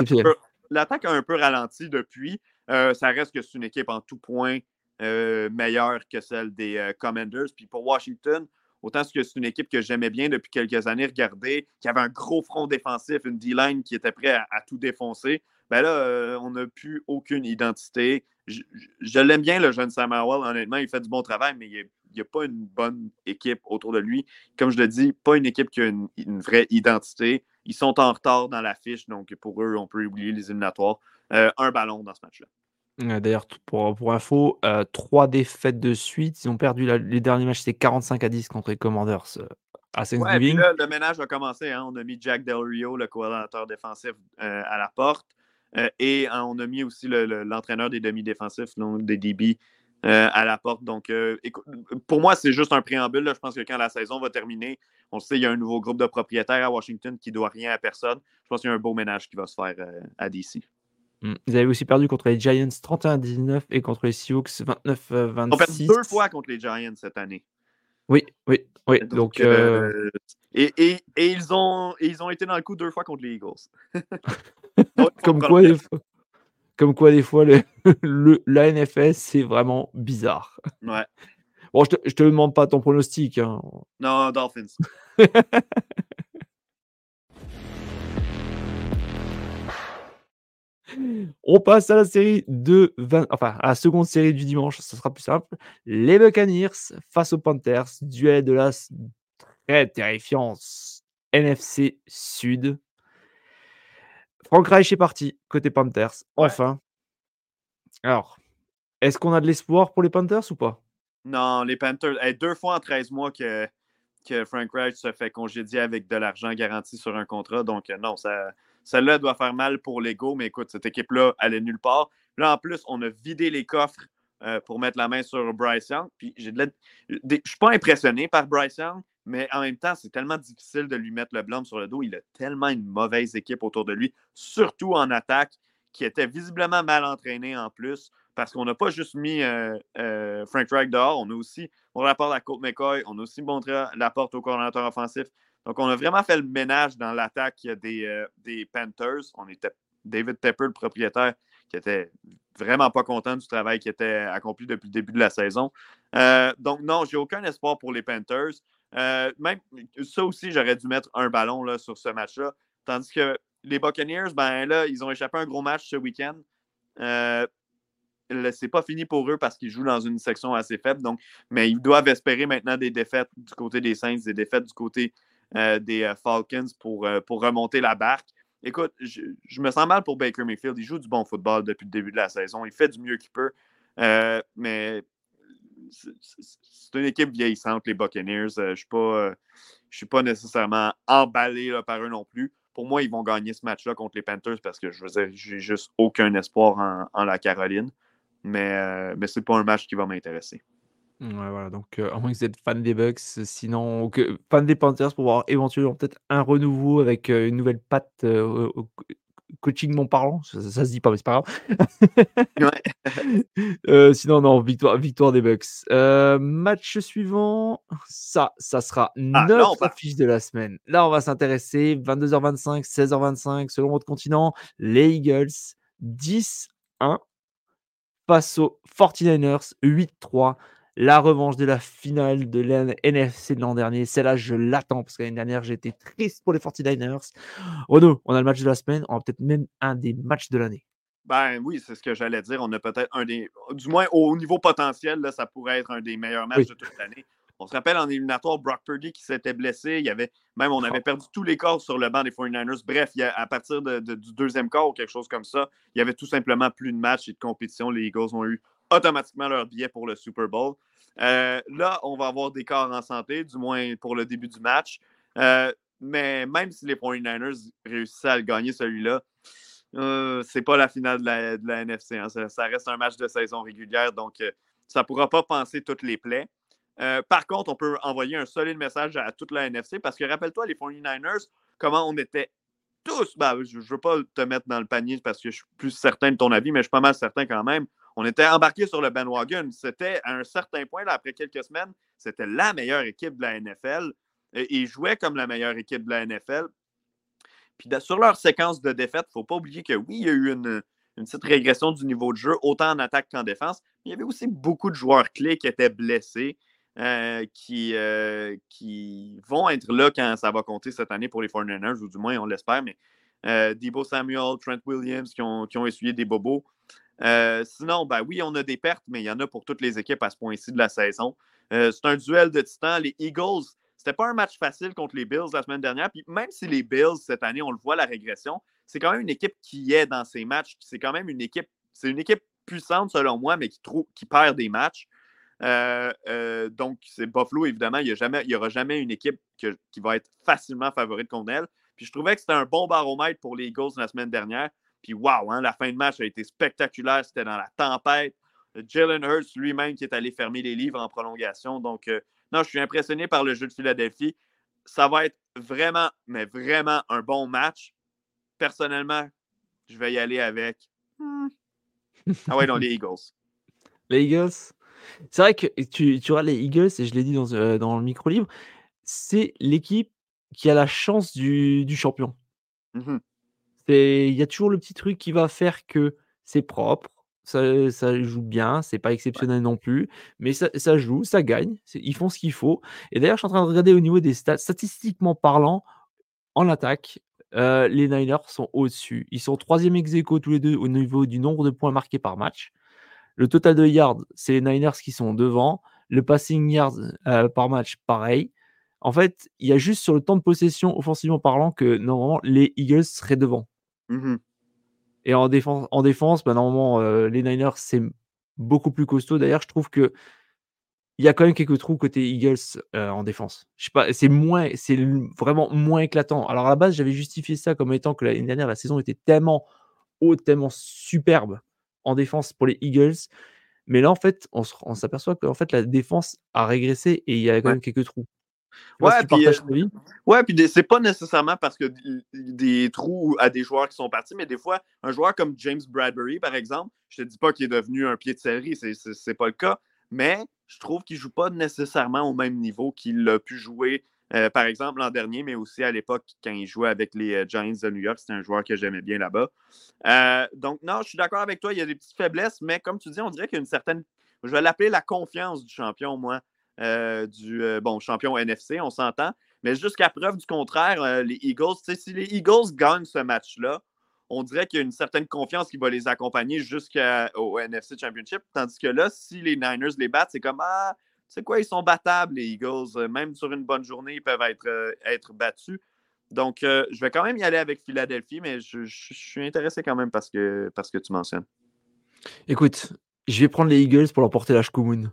L'attaque a un peu ralenti depuis. ça reste que c'est une équipe en tout point meilleure que celle des Commanders. Puis pour Washington, autant que c'est une équipe que j'aimais bien depuis quelques années regarder, qui avait un gros front défensif, une D-line qui était prêt à, tout défoncer. Ben là, on n'a plus aucune identité je, l'aime bien, le jeune Samuel. Honnêtement, il fait du bon travail, mais il n'y a, pas une bonne équipe autour de lui. Comme je le dis, pas une équipe qui a une, vraie identité. Ils sont en retard dans la fiche, donc pour eux, on peut oublier les éliminatoires. Euh, un ballon dans ce match-là. D'ailleurs, pour, pour info, euh, trois défaites de suite. Ils ont perdu les derniers matchs, c'était 45 à 10 contre les Commanders euh, à Thanksgiving. Ouais, le ménage a commencé. Hein. On a mis Jack Del Rio, le coordinateur défensif, à la porte. Euh, et hein, on a mis aussi l'entraîneur des demi-défensifs, des DB, euh, à la porte. Donc, euh, pour moi, c'est juste un préambule. Je pense que quand la saison va terminer, on sait, il y a un nouveau groupe de propriétaires à Washington qui ne doit rien à personne. Je pense qu'il y a un beau ménage qui va se faire à DC. Hmm. Vous avez aussi perdu contre les Giants 31-19 et contre les Sioux 29-26. On perdu deux fois contre les Giants cette année. Oui, oui, oui. Donc, et, et, et, ils ont, ils ont été dans le coup deux fois contre les Eagles. comme, quoi, des fois, comme quoi, des fois, le, le la NFS, c'est vraiment bizarre. Ouais. Bon, je te, je te demande pas ton pronostic. Hein. Non, Dolphins. On passe à la série de 20, enfin à la seconde série du dimanche, ça sera plus simple. Les Buccaneers face aux Panthers, duel de la très terrifiante NFC Sud. Frank Reich est parti côté Panthers, enfin. Alors, est-ce qu'on a de l'espoir pour les Panthers ou pas? Non, les Panthers, deux fois en 13 mois que, que Frank Reich se fait congédier avec de l'argent garanti sur un contrat. Donc, euh, non, ça, celle-là doit faire mal pour l'ego, mais écoute, cette équipe-là, elle est nulle part. Là, en plus, on a vidé les coffres euh, pour mettre la main sur Bryce Young. Je ne suis pas impressionné par Bryce Young, mais en même temps, c'est tellement difficile de lui mettre le blâme sur le dos. Il a tellement une mauvaise équipe autour de lui, surtout en attaque, qui était visiblement mal entraîné en plus, parce qu'on n'a pas juste mis euh, euh, Frank Reich dehors, on a aussi, on rapporte à Colt McCoy, on a aussi montré la porte au coordinateur offensif. Donc, on a vraiment fait le ménage dans l'attaque des, euh, des Panthers. On était David Tepper, le propriétaire, qui était vraiment pas content du travail qui était accompli depuis le début de la saison. donc, non, j'ai aucun espoir pour les Panthers. Même ça aussi, j'aurais dû mettre un ballon là, sur ce match-là. Tandis que les Buccaneers, ben là, ils ont échappé un gros match ce week-end. C'est pas fini pour eux parce qu'ils jouent dans une section assez faible. Donc, mais ils doivent espérer maintenant des défaites du côté des Saints, des défaites du côté euh, des euh, Falcons pour, pour remonter la barque. Écoute, je, me sens mal pour Baker Mayfield. Il joue du bon football depuis le début de la saison. Il fait du mieux qu'il peut. mais c'est une équipe vieillissante, les Buccaneers. Euh, je ne suis, euh, suis, pas nécessairement emballé par eux non plus. Pour moi, ils vont gagner ce match-là contre les Panthers parce que je veux dire, juste aucun espoir en, la Caroline. Mais, euh, mais ce n'est pas un match qui va m'intéresser. voilà, donc à moins que vous êtes fan des Bucks, sinon, que, fan des Panthers pour voir éventuellement peut-être un renouveau avec une nouvelle patte coaching mon parlant, ça, se dit pas, mais c'est pas grave. Euh, sinon, non, victoire, victoire des Bucks. Euh, match suivant, ça, ça sera ah, notre affiche de la semaine. Là, on va s'intéresser 22h25, 16h25, selon votre continent, les Eagles 10-1 face aux 49ers 8-3 la revanche de la finale de la NFC de l'an dernier. Celle-là, je l'attends parce que l'année dernière, j'ai été triste pour les 49ers. Renaud, on a le match de la semaine, on a peut-être même un des matchs de l'année. Ben oui, c'est ce que j'allais dire. On a peut-être un des. Du moins, au niveau potentiel, là, ça pourrait être un des meilleurs matchs de toute l'année. On se rappelle en éliminatoire, Brock Purdy qui s'était blessé. Il y avait, même on avait oh. perdu tous les corps sur le banc des 49ers. Bref, il y a, à partir du deuxième corps ou quelque chose comme ça, il y avait tout simplement plus de matchs et de compétition. Les Eagles ont eu automatiquement leur billet pour le Super Bowl. Euh, là, on va avoir des corps en santé, du moins pour le début du match. Euh, mais même si les 49ers réussissaient à le gagner celui-là, euh, c'est pas la finale de la, NFC. Hein. Ça, reste un match de saison régulière, donc ça ne pourra pas penser toutes les plaies. Par contre, on peut envoyer un solide message à toute la NFC parce que rappelle-toi, les 49ers, comment on était tous, ben, je ne veux pas te mettre dans le panier parce que je suis plus certain de ton avis, mais je suis pas mal certain quand même. On était embarqués sur le bandwagon. C'était à un certain point, après quelques semaines, c'était la meilleure équipe de la NFL. Et ils jouaient comme la meilleure équipe de la NFL. Puis sur leur séquence de défaites, il ne faut pas oublier que oui, il y a eu une, petite régression du niveau de jeu, autant en attaque qu'en défense. Mais il y avait aussi beaucoup de joueurs clés qui étaient blessés. Euh, qui, euh, qui vont être là quand ça va compter cette année pour les 49ers, ou du moins on l'espère, mais euh, Debo Samuel, Trent Williams qui ont, qui ont essuyé des bobos. sinon, ben oui, on a des pertes, mais il y en a pour toutes les équipes à ce point-ci de la saison. c'est un duel de titans. Les Eagles, c'était pas un match facile contre les Bills la semaine dernière. Puis même si les Bills, cette année, on le voit, la régression, c'est quand même une équipe qui est dans ces matchs. C'est quand même une équipe, c'est une équipe puissante selon moi, mais qui, qui perd des matchs. Euh, euh, donc, c'est Buffalo, évidemment, il n'y aura jamais une équipe qui va être facilement favorite contre elle. Puis je trouvais que c'était un bon baromètre pour les Eagles la semaine dernière. Puis waouh, hein, la fin de match a été spectaculaire. C'était dans la tempête. Jalen Hurts lui-même qui est allé fermer les livres en prolongation. Donc, euh, non, je suis impressionné par le jeu de Philadelphie. Ça va être vraiment, mais vraiment un bon match. Personnellement, je vais y aller avec. Hmm. Ah ouais, non, les Eagles. Les Eagles? C'est vrai que tu tu vois les Eagles et je l'ai dit dans, euh, dans le micro libre, c'est l'équipe qui a la chance du du champion. Mmh il y a toujours le petit truc qui va faire que c'est propre, ça ça joue bien, c'est pas exceptionnel non plus, mais ça ça joue, ça gagne, ils font ce qu'il faut et d'ailleurs, je suis en train de regarder au niveau des stats, statistiquement parlant, en attaque, euh, les Niners sont au-dessus. Ils sont 3e ex tous les deux au niveau du nombre de points marqués par match. Le total de yards, c'est les Niners qui sont devant. Le passing yards euh, par match, pareil. En fait, il y a juste sur le temps de possession, offensivement parlant, que normalement les Eagles seraient devant. Mmh Et en défense, en défense bah, normalement, euh, les Niners, c'est beaucoup plus costaud. D'ailleurs, je trouve que il y a quand même quelques trous côté Eagles euh, en défense. Je sais pas, c'est moins, c'est vraiment moins éclatant. Alors à la base, j'avais justifié ça comme étant que l'année dernière, la saison était tellement haute, tellement superbe en défense pour les Eagles. Mais là, en fait, on, s'aperçoit qu'en fait, la défense a régressé et il y a quand même quelques trous. Ouais, puis, euh, ouais, puis c'est pas nécessairement parce que des trous à des joueurs qui sont partis, mais des fois, un joueur comme James Bradbury, par exemple, je te dis pas qu'il est devenu un pied de série, c'est pas le cas, mais je trouve qu'il joue pas nécessairement au même niveau qu'il a pu jouer euh, par exemple, l'an dernier, mais aussi à l'époque, quand il jouait avec les euh, Giants de New York, c'était un joueur que j'aimais bien là-bas. Euh, donc, non, je suis d'accord avec toi, il y a des petites faiblesses, mais comme tu dis, on dirait qu'il y a une certaine, je vais l'appeler la confiance du champion, moi, du bon champion NFC, on s'entend. Mais jusqu'à preuve du contraire, les Eagles, si les Eagles gagnent ce match-là, on dirait qu'il y a une certaine confiance qui va les accompagner jusqu'au NFC Championship. Tandis que là, si les Niners les battent, c'est comme Ah, c'est quoi, ils sont battables, les Eagles. Euh, même sur une bonne journée, ils peuvent être, euh, être battus. Donc, euh, je vais quand même y aller avec Philadelphie, mais je, suis intéressé quand même parce que, parce que tu mentionnes. Écoute, je vais prendre les Eagles pour leur porter la Shkumun,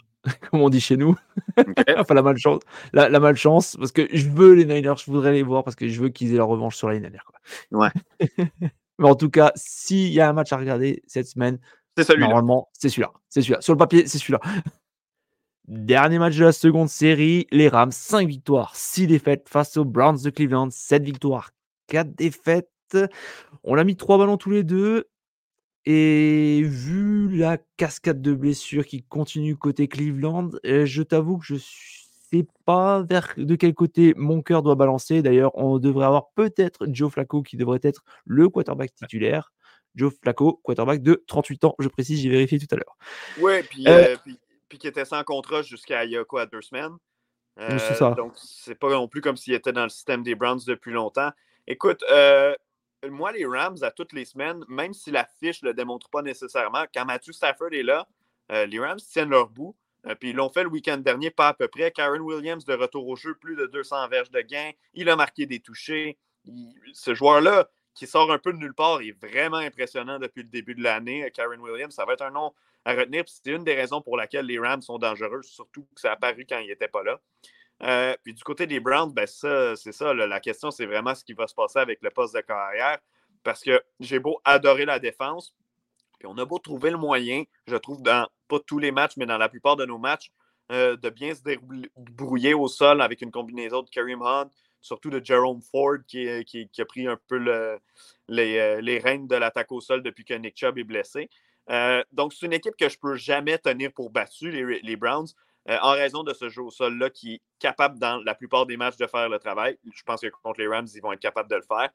comme on dit chez nous. enfin, la malchance. La, malchance, parce que je veux les Niners, je voudrais les voir parce que je veux qu'ils aient leur revanche sur les Niners. Ouais. mais en tout cas, s'il y a un match à regarder cette semaine, Normalement, c'est celui-là. C'est celui-là. Sur le papier, c'est celui-là. Dernier match de la seconde série, les Rams, 5 victoires, 6 défaites face aux Browns de Cleveland, 7 victoires, 4 défaites. On a mis 3 ballons tous les deux. Et vu la cascade de blessures qui continue côté Cleveland, euh, je t'avoue que je ne sais pas vers de quel côté mon cœur doit balancer. D'ailleurs, on devrait avoir peut-être Joe Flacco qui devrait être le quarterback titulaire. Joe Flacco, quarterback de 38 ans, je précise, j'ai vérifié tout à l'heure. Ouais, puis, euh, puis puis qui était sans contrat jusqu'à il y a quoi, deux semaines. c'est ça. Euh, donc, c'est pas non plus comme s'il était dans le système des Browns depuis longtemps. Écoute, euh, moi, les Rams, à toutes les semaines, même si la fiche ne le démontre pas nécessairement, quand Matthew Stafford est là, euh, les Rams tiennent leur bout. puis ils l'ont fait le week-end dernier, pas à peu près. Karen Williams de retour au jeu, plus de 200 verges de gain. Il a marqué des touchés. ce joueur-là, qui sort un peu de nulle part, est vraiment impressionnant depuis le début de l'année. Karen Williams, ça va être un nom à retenir. C'est une des raisons pour laquelle les Rams sont dangereux, surtout que ça a apparu quand il n'était pas là. Euh, puis du côté des Browns, ben c'est ça. la question, c'est vraiment ce qui va se passer avec le poste de carrière. Parce que j'ai beau adorer la défense, puis on a beau trouver le moyen, je trouve, dans pas tous les matchs, mais dans la plupart de nos matchs, de bien se débrouiller au sol avec une combinaison de Kareem Hunt, surtout de Jerome Ford qui, qui, a pris un peu les, les, rênes de l'attaque au sol depuis que Nick Chubb est blessé. Donc, c'est une équipe que je ne peux jamais tenir pour battue, les, les Browns. Euh, en raison de ce jeu au sol-là qui est capable dans la plupart des matchs de faire le travail. Je pense que contre les Rams, ils vont être capables de le faire.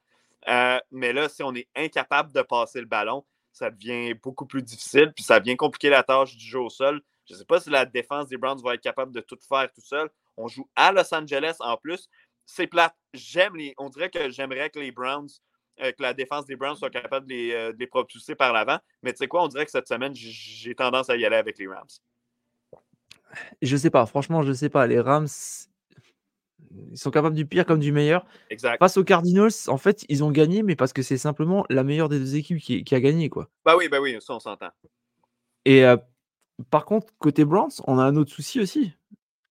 Euh, mais là, si on est incapable de passer le ballon, ça devient beaucoup plus difficile, puis ça vient compliquer la tâche du jeu au sol. Je ne sais pas si la défense des Browns va être capable de tout faire tout seul. On joue à Los Angeles en plus. C'est plate. J'aime les. On dirait que j'aimerais que les Browns, euh, que la défense des Browns soit capable de les, de les propulser par l'avant. Mais tu sais quoi, on dirait que cette semaine, j'ai tendance à y aller avec les Rams. Je sais pas, franchement, je sais pas. Les Rams, ils sont capables du pire comme du meilleur. Exact. Face aux Cardinals, en fait, ils ont gagné, mais parce que c'est simplement la meilleure des deux équipes qui, a gagné, quoi. Bah oui, bah oui, ça on s'entend. Et euh, par contre, côté Browns, on a un autre souci aussi.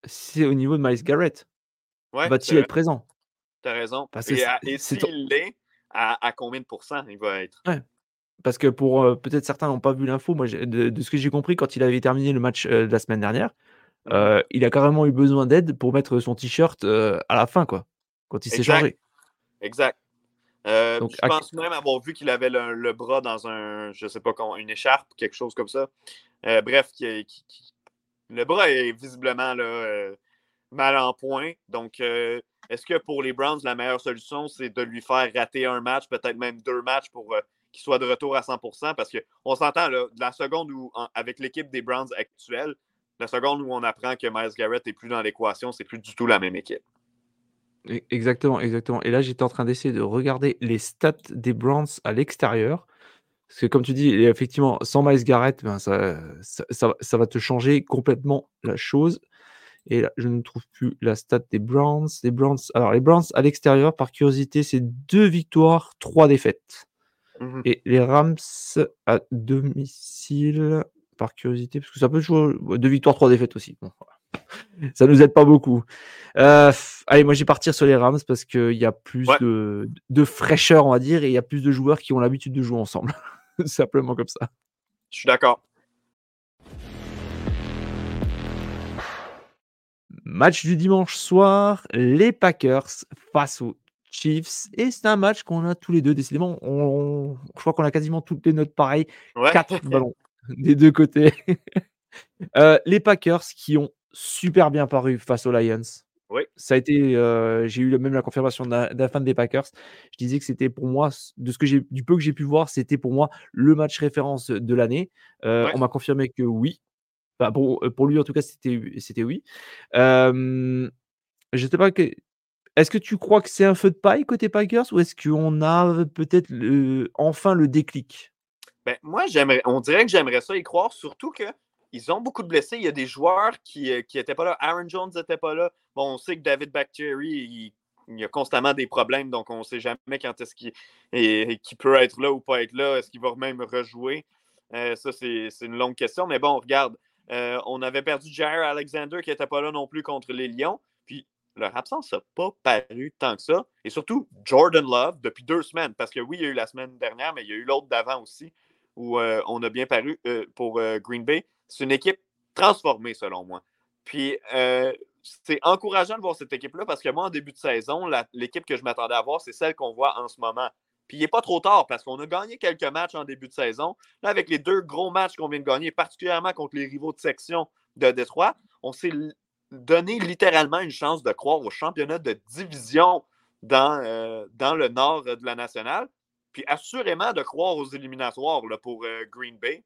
C'est au niveau de Miles Garrett. Ouais, Va-t-il être présent? T'as raison. Parce et, et s'il l'est, à, combien de pourcents il va être? Ouais. Parce que pour euh, peut-être certains n'ont pas vu l'info, moi de, de, ce que j'ai compris quand il avait terminé le match euh, de la semaine dernière, Mmh. il a carrément eu besoin d'aide pour mettre son t-shirt à la fin, quoi, quand il s'est changé. Exact. je pense même avoir vu qu'il avait le, bras dans un, je sais pas, une écharpe, quelque chose comme ça. bref, le bras est visiblement là, mal en point. Donc, est-ce que pour les Browns, la meilleure solution, c'est de lui faire rater un match, peut-être même deux matchs pour qu'il soit de retour à 100% Parce qu'on s'entend, la seconde où, avec l'équipe des Browns actuelle, la seconde où on apprend que Miles Garrett n'est plus dans l'équation, c'est plus du tout la même équipe. E, exactement, exactement. Et là, j'étais en train d'essayer de regarder les stats des Browns à l'extérieur. Parce que comme tu dis, effectivement, sans Miles Garrett, ben, ça, va te changer complètement la chose. Et là, je ne trouve plus la stat des Browns. Les Browns, alors les Browns à l'extérieur, par curiosité, c'est deux victoires, trois défaites. Mmh Et les Rams à domicile, par curiosité, parce que ça peut jouer deux victoires, trois défaites aussi. Bon, Ça nous aide pas beaucoup. Euh, allez, moi, je vais partir sur les Rams parce qu'il y a plus de, de, fraîcheur, on va dire, et il y a plus de joueurs qui ont l'habitude de jouer ensemble. Simplement comme ça. Je suis d'accord. Match du dimanche soir, les Packers face aux Chiefs. Et c'est un match qu'on a tous les deux, décidément. On, je crois qu'on a quasiment toutes les notes pareilles. Quatre ballons des deux côtés. Euh, les Packers qui ont super bien paru face aux Lions. Oui. Ça a été, euh, j'ai eu même la confirmation d'un fan des Packers. Je disais que c'était pour moi, de ce que j'ai, du peu que j'ai pu voir, c'était pour moi le match référence de l'année. Euh, on m'a confirmé que oui. Pour, lui en tout cas, c'était, oui. je sais pas que. Est-ce que tu crois que c'est un feu de paille côté Packers ou est-ce qu'on a peut-être enfin le déclic? Ben, moi, on dirait que j'aimerais ça y croire, surtout qu'ils ont beaucoup de blessés. Il y a des joueurs qui n'étaient pas là. Aaron Jones n'était pas là. Bon, on sait que David Bactery, il, y a constamment des problèmes, donc on ne sait jamais quand est-ce qu'il peut être là ou pas être là. Est-ce qu'il va même rejouer? Euh, ça, c'est une longue question. Mais bon, regarde, euh, on avait perdu Jair Alexander qui n'était pas là non plus contre les Lions. Puis leur absence n'a pas paru tant que ça. Et surtout, Jordan Love, depuis deux semaines, parce que oui, il y a eu la semaine dernière, mais il y a eu l'autre d'avant aussi où euh, on a bien paru euh, pour Green Bay. C'est une équipe transformée, selon moi. Puis, c'est encourageant de voir cette équipe-là parce que moi, en début de saison, l'équipe que je m'attendais à voir, c'est celle qu'on voit en ce moment. Puis, il n'est pas trop tard parce qu'on a gagné quelques matchs en début de saison. Là, avec les deux gros matchs qu'on vient de gagner, particulièrement contre les rivaux de section de Détroit, on s'est donné littéralement une chance de croire au championnat de division dans, dans le nord de la nationale puis assurément de croire aux éliminatoires pour euh, Green Bay.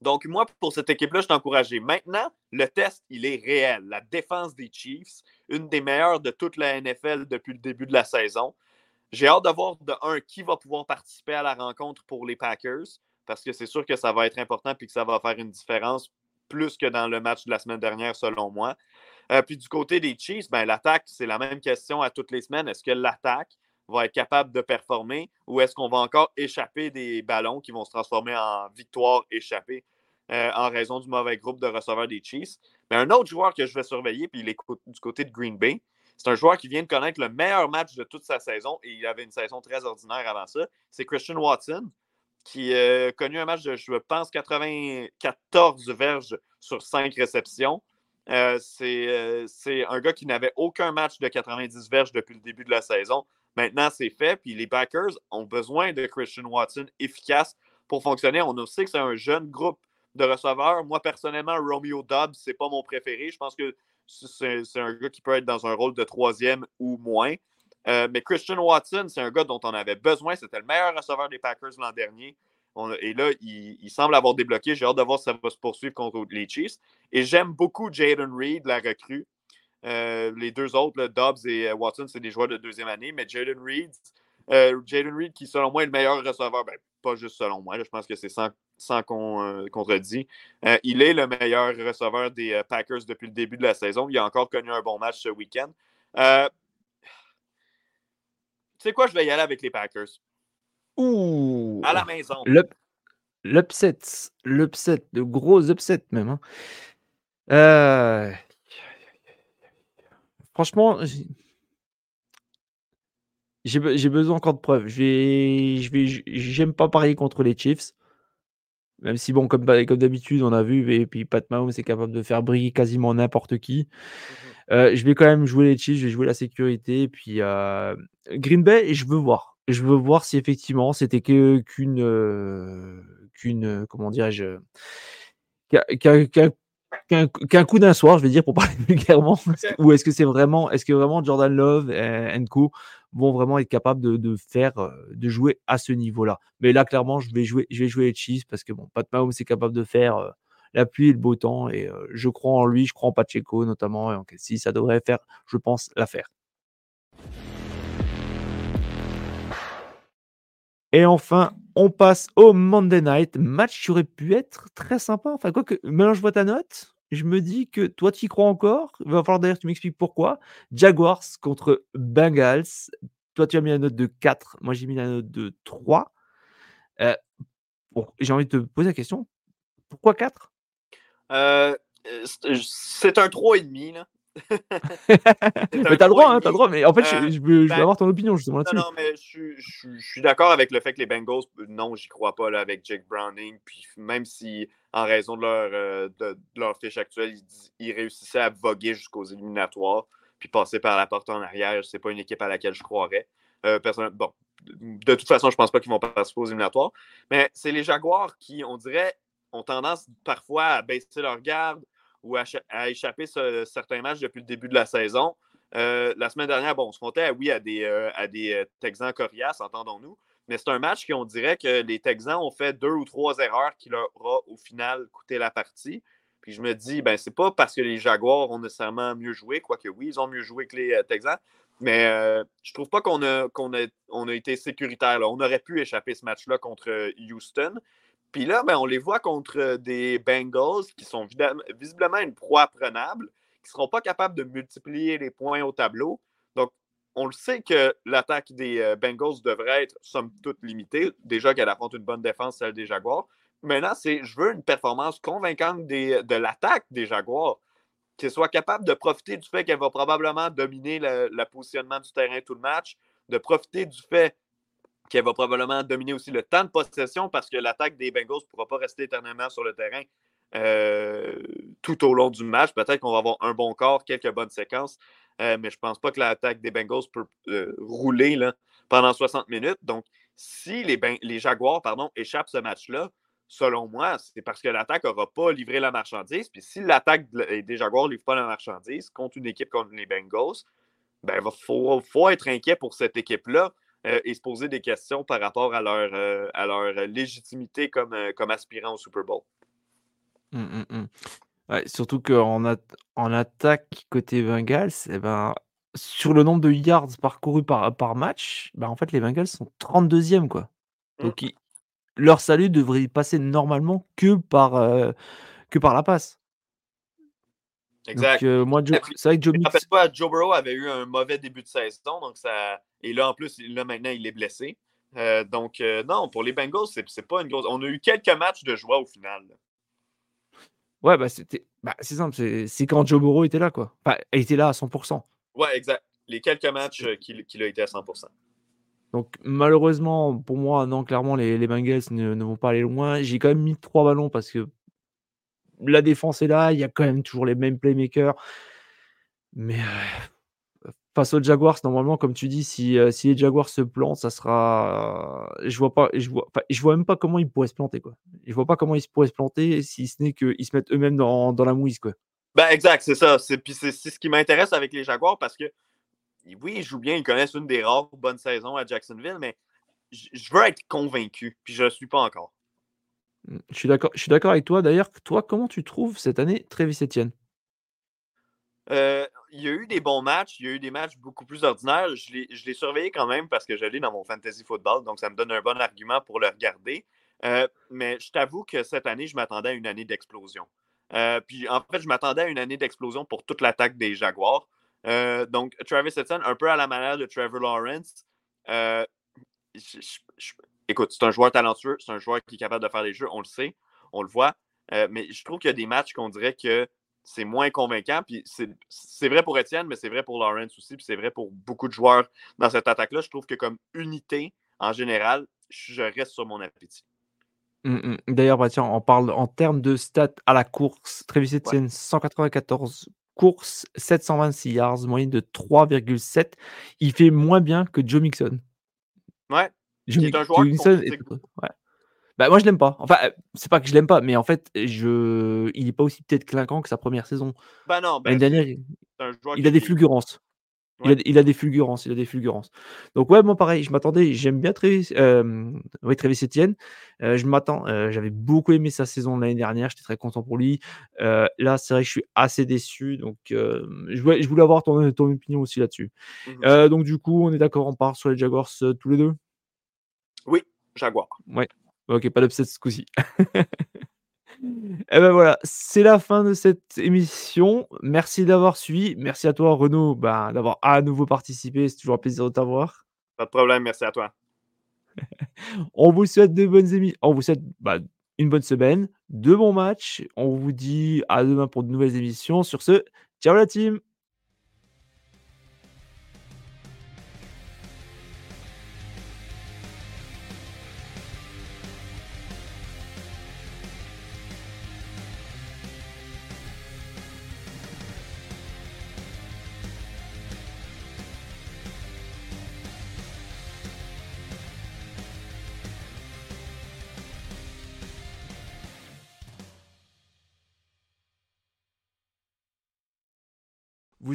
Donc, moi, pour cette équipe-là, je suis. Maintenant, le test, il est réel. La défense des Chiefs, une des meilleures de toute la NFL depuis le début de la saison. J'ai hâte de voir, de un, qui va pouvoir participer à la rencontre pour les Packers, parce que c'est sûr que ça va être important et que ça va faire une différence plus que dans le match de la semaine dernière, selon moi. Euh, puis du côté des Chiefs, ben, l'attaque, c'est la même question à toutes les semaines. Est-ce que l'attaque va être capable de performer ou est-ce qu'on va encore échapper des ballons qui vont se transformer en victoire échappée euh, en raison du mauvais groupe de receveurs des Chiefs? Mais un autre joueur que je vais surveiller, puis il est du côté de Green Bay, c'est un joueur qui vient de connaître le meilleur match de toute sa saison et il avait une saison très ordinaire avant ça. C'est Christian Watson qui a connu un match de, je pense, 94 verges sur 5 réceptions. Euh, c'est un gars qui n'avait aucun match de 90 verges depuis le début de la saison. Maintenant, c'est fait. Puis les Packers ont besoin de Christian Watson efficace pour fonctionner. On sait que c'est un jeune groupe de receveurs. Moi, personnellement, Romeo Dobbs, c'est pas mon préféré. Je pense que c'est un gars qui peut être dans un rôle de troisième ou moins. Euh, mais Christian Watson, c'est un gars dont on avait besoin. C'était le meilleur receveur des Packers l'an dernier. et là, il, semble avoir débloqué. J'ai hâte de voir si ça va se poursuivre contre les Chiefs. Et j'aime beaucoup Jaden Reed, la recrue. Euh, les deux autres, Dobbs et euh, Watson, c'est des joueurs de deuxième année, mais Jaden Reed, Jaden Reed, qui selon moi est le meilleur receveur, ben, pas juste selon moi, je pense que c'est sans, sans qu'on contredit. il est le meilleur receveur des Packers depuis le début de la saison. Il a encore connu un bon match ce week-end. tu sais quoi, je vais y aller avec les Packers. Ouh! À la maison. L'upset, l'upset, le gros upset même. Hein. Euh, Franchement, j'ai besoin encore de preuves. J'aime pas parier contre les Chiefs. Même si, bon, comme, comme d'habitude, on a vu, et puis Pat Mahomes est capable de faire briller quasiment n'importe qui. Mmh euh, je vais quand même jouer les Chiefs, je vais jouer la sécurité. Et puis euh, Green Bay, je veux voir. Je veux voir si effectivement c'était qu'une, euh, qu'une, comment dirais-je, qu'un coup d'un soir, je vais dire pour parler vulgairement, ou est-ce que c'est vraiment, est-ce que vraiment Jordan Love et Co vont vraiment être capables de, faire, euh, de jouer à ce niveau-là. Mais là, clairement, je vais jouer, je vais jouer les Chiefs parce que bon, Pat Mahomes est capable de faire euh, la pluie et le beau temps et euh, je crois en lui, je crois en Pacheco notamment et en si ça devrait faire, je pense, l'affaire. Et enfin, on passe au Monday Night. Match qui aurait pu être très sympa. Enfin, quoi que, maintenant je vois ta note, je me dis que toi, tu y crois encore? Il va falloir d'ailleurs que tu m'expliques pourquoi. Jaguars contre Bengals. Toi, tu as mis la note de 4. Moi, j'ai mis la note de 3. Euh, j'ai envie de te poser la question. Pourquoi 4 euh, C'est un 3,5. Mais t'as le droit, hein, t'as le droit. Mais en fait, je, veux, ben, avoir ton opinion justement là-dessus. Non, non, mais je, suis d'accord avec le fait que les Bengals, non, j'y crois pas là, avec Jake Browning. Puis même si, en raison de leur, euh, de, leur fiche actuelle, ils, réussissaient à voguer jusqu'aux éliminatoires, puis passer par la porte en arrière, c'est pas une équipe à laquelle je croirais. Euh, bon, de toute façon, je pense pas qu'ils vont participer aux éliminatoires. Mais c'est les Jaguars qui, on dirait, ont tendance parfois à baisser leur garde ou à, échapper certains matchs depuis le début de la saison. Euh, la semaine dernière, bon, on se comptait, oui, à des, euh, à des euh, Texans coriaces, entendons-nous, mais c'est un match qui, on dirait que les Texans ont fait deux ou trois erreurs qui leur ont au final coûté la partie. Puis je me dis, ben, c'est pas parce que les Jaguars ont nécessairement mieux joué, quoique oui, ils ont mieux joué que les Texans, mais je trouve pas qu'on a, a, on a été sécuritaire. On aurait pu échapper ce match-là contre Houston. Puis là, ben, on les voit contre euh, des Bengals qui sont visiblement une proie prenable, qui ne seront pas capables de multiplier les points au tableau. Donc, on le sait que l'attaque des euh, Bengals devrait être, somme toute, limitée. Déjà qu'elle affronte une bonne défense, celle des Jaguars. Maintenant, c'est je veux une performance convaincante de l'attaque des Jaguars, qu'elle soit capable de profiter du fait qu'elle va probablement dominer le positionnement du terrain tout le match, de profiter du fait qui va probablement dominer aussi le temps de possession parce que l'attaque des Bengals ne pourra pas rester éternellement sur le terrain euh, tout au long du match. Peut-être qu'on va avoir un bon corps, quelques bonnes séquences, euh, mais je ne pense pas que l'attaque des Bengals peut euh, rouler là, pendant 60 minutes. Donc, si les, ben, les Jaguars pardon, échappent ce match-là, selon moi, c'est parce que l'attaque n'aura pas livré la marchandise. Puis si l'attaque des Jaguars ne livre pas la marchandise contre une équipe comme les Bengals, ben, il faut, faut être inquiet pour cette équipe-là. Euh, et se poser des questions par rapport à leur, euh, à leur légitimité comme, euh, comme aspirant au Super Bowl. Mmh, mmh, mmh. surtout qu'en en attaque côté Bengals, eh ben, sur le nombre de yards parcourus par, par match, ben, en fait, les Bengals sont 32e. Quoi. Donc, leur salut devrait passer normalement que par, que par la passe. Exact. Donc, moi, c'est vrai que Joe Mix... pas, Joe Burrow avait eu un mauvais début de saison, donc ça, et là, en plus, là, maintenant, il est blessé. Euh, donc, euh, non, pour les Bengals, c'est pas une grosse. On a eu quelques matchs de joie au final. Ouais, bah, c'était. Bah, c'est simple, c'est quand Joe Burrow était là, quoi. Enfin, il était là à 100%. Ouais, exact. Les quelques matchs euh, qu'il a été à 100%. Donc, malheureusement, pour moi, non, clairement, les, les Bengals ne, vont pas aller loin. J'ai quand même mis trois ballons parce que la défense est là, il y a quand même toujours les mêmes playmakers. Mais face aux Jaguars, normalement, comme tu dis, si, si les Jaguars se plantent, ça sera. je vois pas, je vois, je vois même pas comment ils pourraient se planter, quoi. Je vois pas comment ils pourraient se planter si ce n'est qu'ils se mettent eux-mêmes dans, dans, la mouise, quoi. Ben exact, c'est ça. C'est, puis c'est, ce qui m'intéresse avec les Jaguars parce que oui, ils jouent bien, ils connaissent une des rares bonnes saisons à Jacksonville, mais je veux être convaincu, puis je ne le suis pas encore. Mmh, je suis d'accord, je avec toi. D'ailleurs, toi, comment tu trouves cette année Travis Etienne? Euh, il y a eu des bons matchs, il y a eu des matchs beaucoup plus ordinaires. Je l'ai surveillé quand même parce que je l'ai dans mon fantasy football, donc ça me donne un bon argument pour le regarder. Euh, mais je t'avoue que cette année, je m'attendais à une année d'explosion. Euh, puis en fait, je m'attendais à une année d'explosion pour toute l'attaque des Jaguars. donc, Travis Etienne, un peu à la manière de Trevor Lawrence. Écoute, c'est un joueur talentueux, c'est un joueur qui est capable de faire des jeux, on le sait, on le voit. mais je trouve qu'il y a des matchs qu'on dirait que c'est moins convaincant. Puis c'est vrai pour Étienne, mais c'est vrai pour Lawrence aussi, puis c'est vrai pour beaucoup de joueurs dans cette attaque-là. Je trouve que comme unité, en général, je reste sur mon appétit. Mmh, mmh. D'ailleurs, bah, tiens, on parle en termes de stats à la course. Travis Etienne, 194 courses, 726 yards, moyenne de 3,7. Il fait moins bien que Joe Mixon. Ouais. Est un joueur Mixon ouais. Bah, moi, je l'aime pas. Enfin, c'est pas que je l'aime pas, mais en fait, je... il est pas aussi peut-être clinquant que sa première saison. Bah non, bah, dernière, il, a des fulgurances. Il, a, il, a, des fulgurances, il a des fulgurances. Donc ouais, moi pareil, je m'attendais, j'aime bien Travis, euh, oui, Travis Etienne. Euh, je m'attends, euh, j'avais beaucoup aimé sa saison l'année dernière, j'étais très content pour lui. Euh, là, c'est vrai que je suis assez déçu, donc euh, je, voulais, je voulais avoir ton, ton opinion aussi là-dessus. Mmh donc du coup, on est d'accord, on part sur les Jaguars tous les deux? Oui, Jaguars. Ouais. Ok, pas d'upset ce coup-ci. Et ben voilà, c'est la fin de cette émission. Merci d'avoir suivi. Merci à toi, Renaud, bah, d'avoir à nouveau participé. C'est toujours un plaisir de t'avoir. Pas de problème, merci à toi. On vous souhaite de bonnes émissions. On vous souhaite bah, une bonne semaine, de bons matchs. On vous dit à demain pour de nouvelles émissions. Sur ce, ciao la team!